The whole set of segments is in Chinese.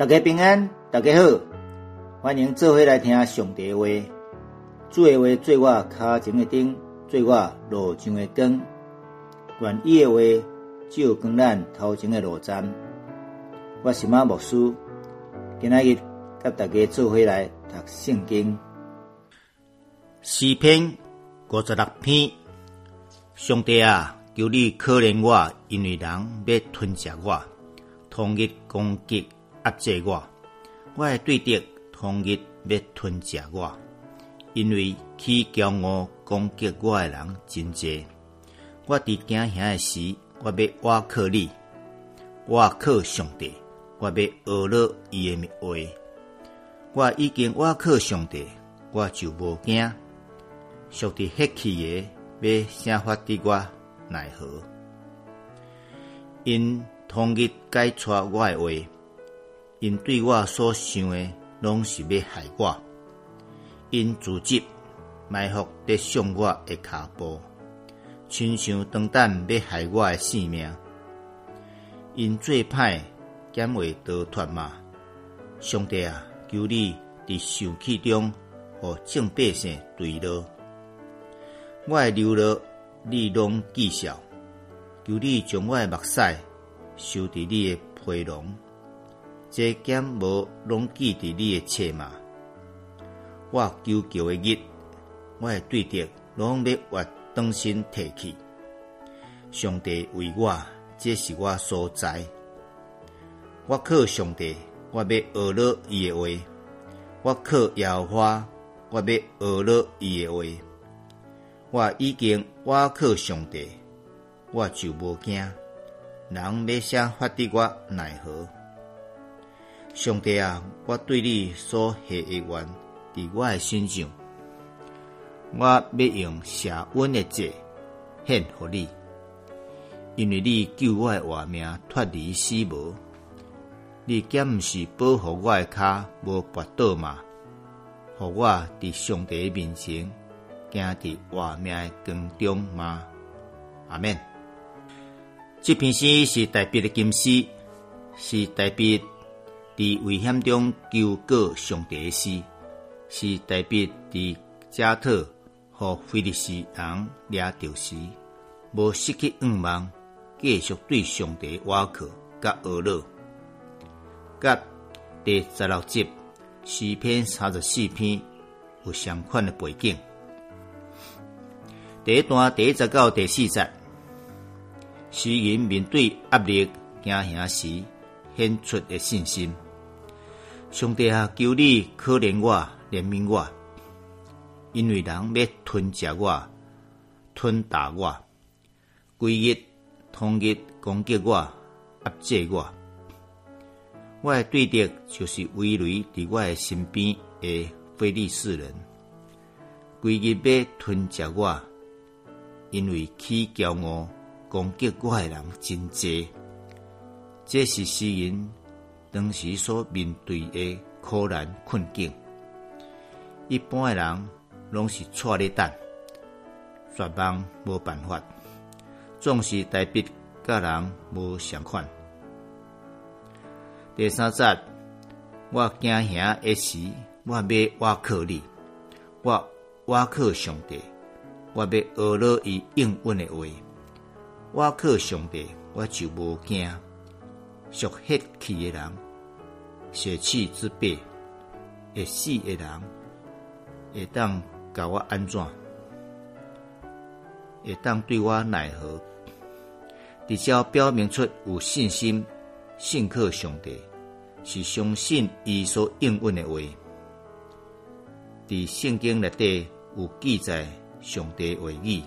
大家平安，大家好，欢迎做伙来听上帝话。主的话做我脚前的灯，做我路上的光。愿意的话照光咱头前的路站。我是马牧师，今仔日甲大家做伙来读圣经。诗篇五十六篇，上帝啊，求你可怜我，因为人要吞食我，同日攻击压制我，我的对敌同日要吞食我，因为起骄傲攻击我的人真济。我伫惊吓的时，我要挖靠你，挖靠上帝，我要学了伊的话。我已经挖靠上帝，我就无惊。上帝黑气的，要啥法伫我奈何？因同日解出我的话，因对我所想的，拢是要害我。因组织埋伏伫上我的骹步，亲像长弹要害我的性命。因最歹减为逃脱嘛？上帝啊，求你伫受气中，互正百姓对落。我的流落，你拢记晓；求你将我的目屎收伫你的皮囊，这减无拢记伫你的册嘛？我求求的日，我的对敌拢要活当身提起。上帝为我，这是我所在。我靠上帝，我要学了伊的话；我靠耶和华，我要学了伊的话。我已经我靠上帝，我就无惊。人要啥法的我奈何？上帝啊，我对你所下的愿，伫我的身上，我要用谢恩的节献互你，因为你救我的活命脱离死亡，你敢毋是保护我的脚无跌倒吗？互我伫上帝面前。行伫活命的光中吗？阿免。这篇诗是代表的金诗，是代表伫危险中求告上帝的诗，是代表伫加特和菲利斯人掠着时，无失去愿望，继续对上帝挖靠甲恶乐。甲第十六节诗篇三十四篇有相款的背景。第一段第一节到第四节，诗人面对压力、惊吓时，显出的信心。上帝啊，求你可怜我、怜悯我，因为人要吞食我、吞打我，规日同日攻击我、压制我。我的对敌就是围雷伫我的身边的非利士人，规日要吞食我。因为起骄傲攻击我的人真多，这是诗人当时所面对的苦难困境。一般的人拢是错咧等，绝望无办法，总是代笔甲人无相款。第三节，我惊吓一时，我要我靠你，我我靠上帝。我要学了伊应允的话，我靠上帝，我就无惊。属血气的人，血气之辈，会死的人，会当甲我安怎？会当对我奈何？至少表明出有信心，信靠上帝，是相信伊所应允的话。伫圣经内底有记载。上帝话语，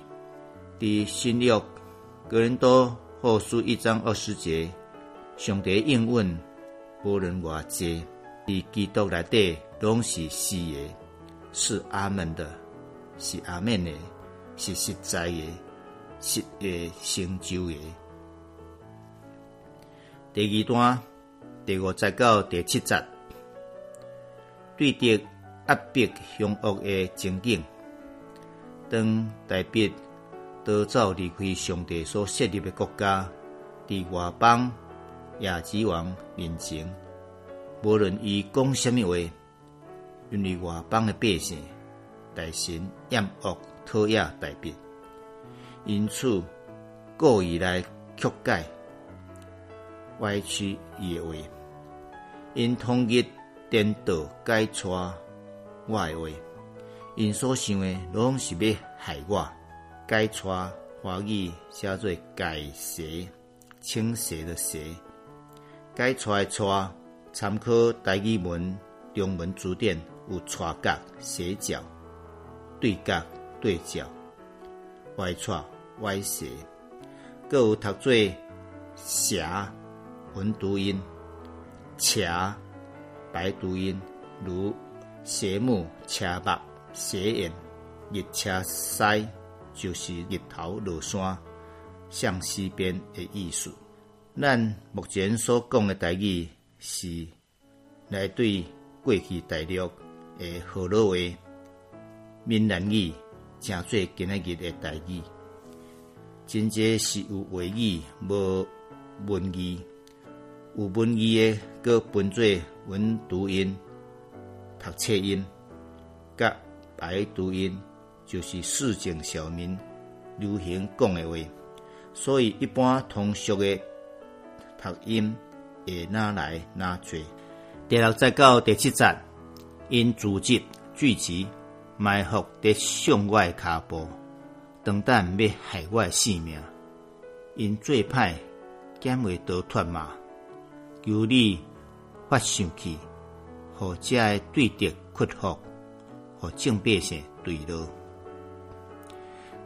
伫新约格林多后书一章二十节，上帝应允无论偌济，伫基督内底拢是是的，是阿门的，是阿门的，是实在的，是的成就的。第二段第五节到第七节，对敌压迫凶恶的情景。当代表逃走离开上帝所设立的国家，伫外邦亚基王面前无论伊讲什么话，因为外邦的百姓大神厌恶讨厌大别，因此故意来曲解、歪曲伊的话，因统一颠倒改错我的话，因所想的拢是要害我，改错华语写做解蛇，青蛇的邪，解错的错。参考台语文中文字典有错角、斜角、对角、对角、歪错、歪斜，各有读做斜文读音、斜白读音，如斜目、斜目、斜眼、日斜西，就是日头落山向西边的意思。咱目前所讲的台语。是来对过去大陆的河洛话、闽南语，正做今仔日的代语。真济是有话语无文语，有文语的，搁分做文读音、读册音、甲白读音，就是市井小民流行讲的话。所以一般通俗的读音。会哪来哪去？第六节到第七节，因组织聚集埋伏伫向外骹步，等待要害我性命。因最歹减为逃脱嘛，求你发生气，互遮的对敌屈服，互正百姓对落。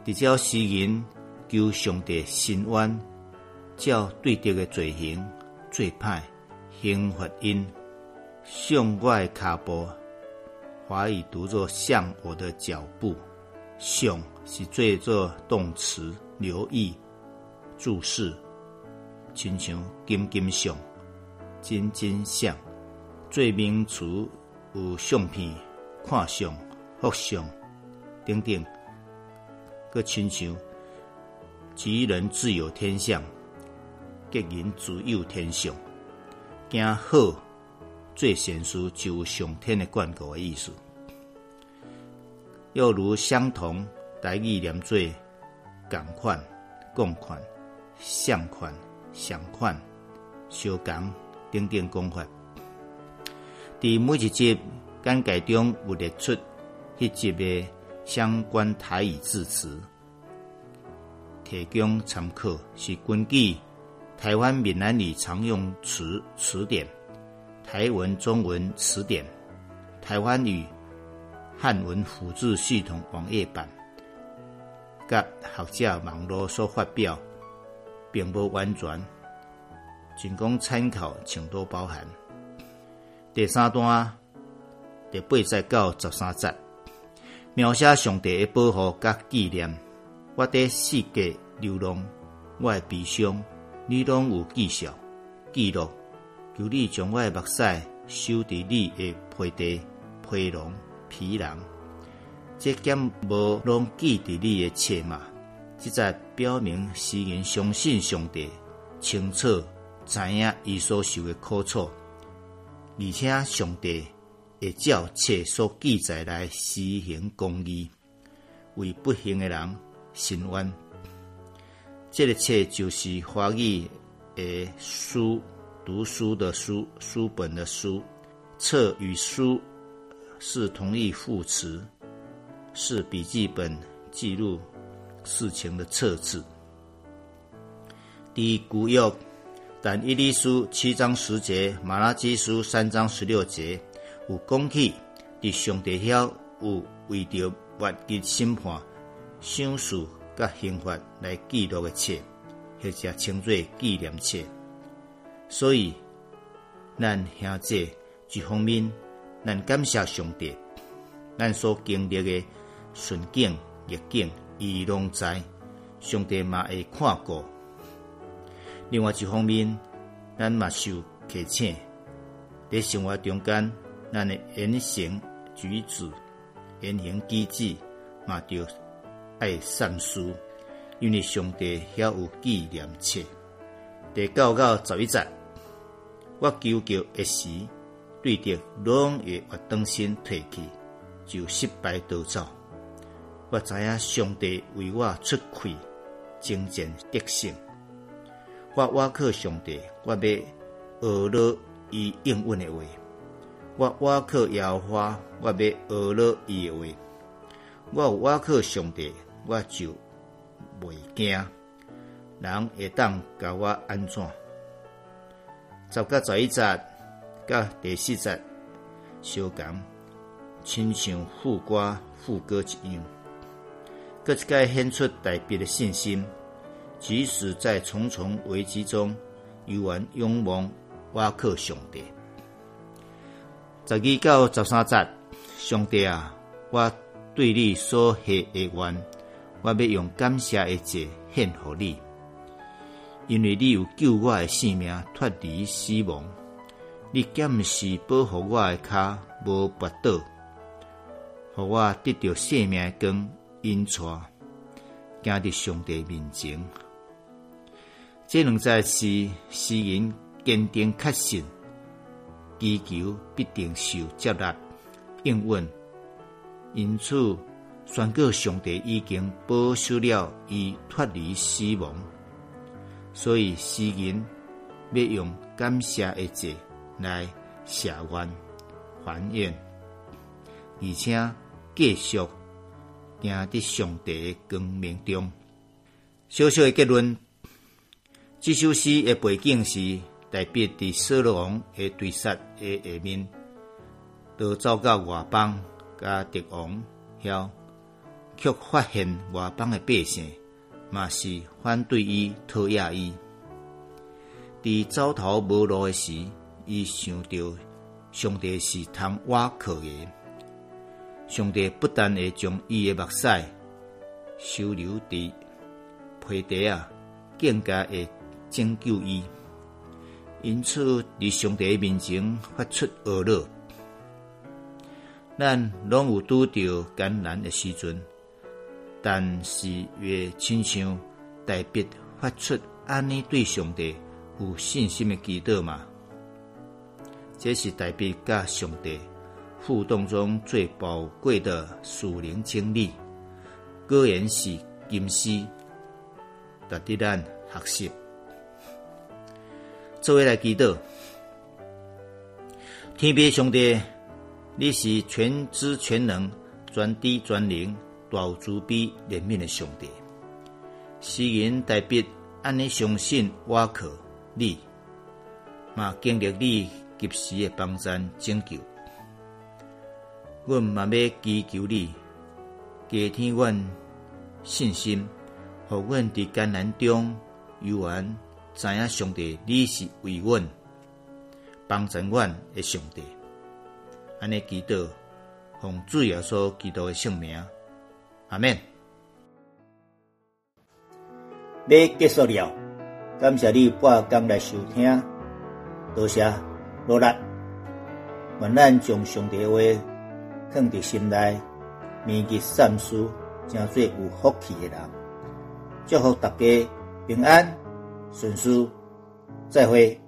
直照诗人求上帝伸冤，照对敌的罪行。最歹刑罚因向外卡步，华语读作向我的脚步。向是做作动词，留意、注视，亲像金金相、金金相。做名词有相片、看相、复相等等。个亲像吉人自有天相。吉人自有天相，行好做善事就有上天的眷顾的意思。又如相同，台语念做共款、共款、相款、相款、相共等等讲法。伫每一节简介中有列出迄节的相关台语字词，提供参考，是根据。台湾闽南语常用词词典、台文中文词典、台湾语汉文辅助系统网页版，甲学者网络所发表，并无完全，仅供参考，请多包涵。第三段第八节到十三节，描写上帝的保护甲纪念。我伫世界流浪，我的悲伤。你拢有记绍记录，求你将我诶目屎收伫你诶皮地、皮囊、皮囊，这减无拢记伫你诶册嘛？即在表明诗人相信上帝，清楚知影伊所受诶苦楚，而且上帝会照册所记载来施行公义，为不幸诶人伸冤。这个册就是华语的书，读书的书，书本的书。册与书是同义副词，是笔记本记录事情的册子。第一古约，但伊利书七章十节，马拉基书三章十六节有讲起，伫上帝遐有为着万劫审判，相属。甲刑罚来记录的册，或者称作纪念册。所以，咱兄弟一方面，咱感谢上帝，咱所经历的顺境逆境，伊拢在，上帝嘛会看过。另外一方面，咱嘛受提醒，在生活中间，咱的言行举止、言行举止嘛着。爱善书，因为上帝遐有纪念册。第九到十一节，我求救一时，对敌拢会活动身退去，就失败逃走。我知影上帝为我出气，征战得胜。我倚靠上帝，我要学了伊应允的话。我倚靠耶和华，我要学了伊的话。我有倚靠上帝，我就袂惊。人会当甲我安怎？十甲十一节，甲第四节相共，亲像副歌副歌一样。各一个显出代表的信心，即使在重重危机中，依然仰望倚靠上帝。十二到十三节，上帝啊，我对你所许的愿，我要用感谢的节献给你，因为你有救我的性命脱离死亡，你监视保护我的脚无跌倒，互我得到生命光。因错，行伫上帝面前，这两在是诗人坚定确信，祈求必定受接纳应允。因此，宣告上帝已经保守了伊脱离死亡，所以诗人要用感谢的节来谢愿还愿，而且继续。行伫上帝的光明中。小小的结论：这首诗的背景是代表伫扫罗王的对杀的下面，都走到外邦甲敌王遐，却发现外邦的百姓嘛是反对伊、讨厌伊。伫走投无路的时，伊想到上帝是通挖苦的。上帝不但会将伊的目屎收留伫皮底啊，更加会拯救伊。因此，伫上帝面前发出恶乐。咱拢有拄着艰难的时阵，但是越亲像代笔发出安尼对上帝有信心的祈祷嘛？这是代笔甲上帝。互动中最宝贵的属灵经历，果然是金丝，值得咱学习。作为来祈祷，天父上帝，你是全知全能、专知专灵、大有慈悲怜悯的上帝。诗人代笔安尼相信我靠你，嘛经历你及时的帮助拯救。阮嘛要祈求你，加添阮信心，互阮伫艰难中，犹原知影上帝你是为阮帮助阮的上帝。安尼祈祷，奉主耶稣基督的圣名，阿免。要结束了，感谢你半工来收听，多谢努力，愿咱将上帝话。放伫心内，铭记善事，成做有福气的人。祝福大家平安顺遂，再会。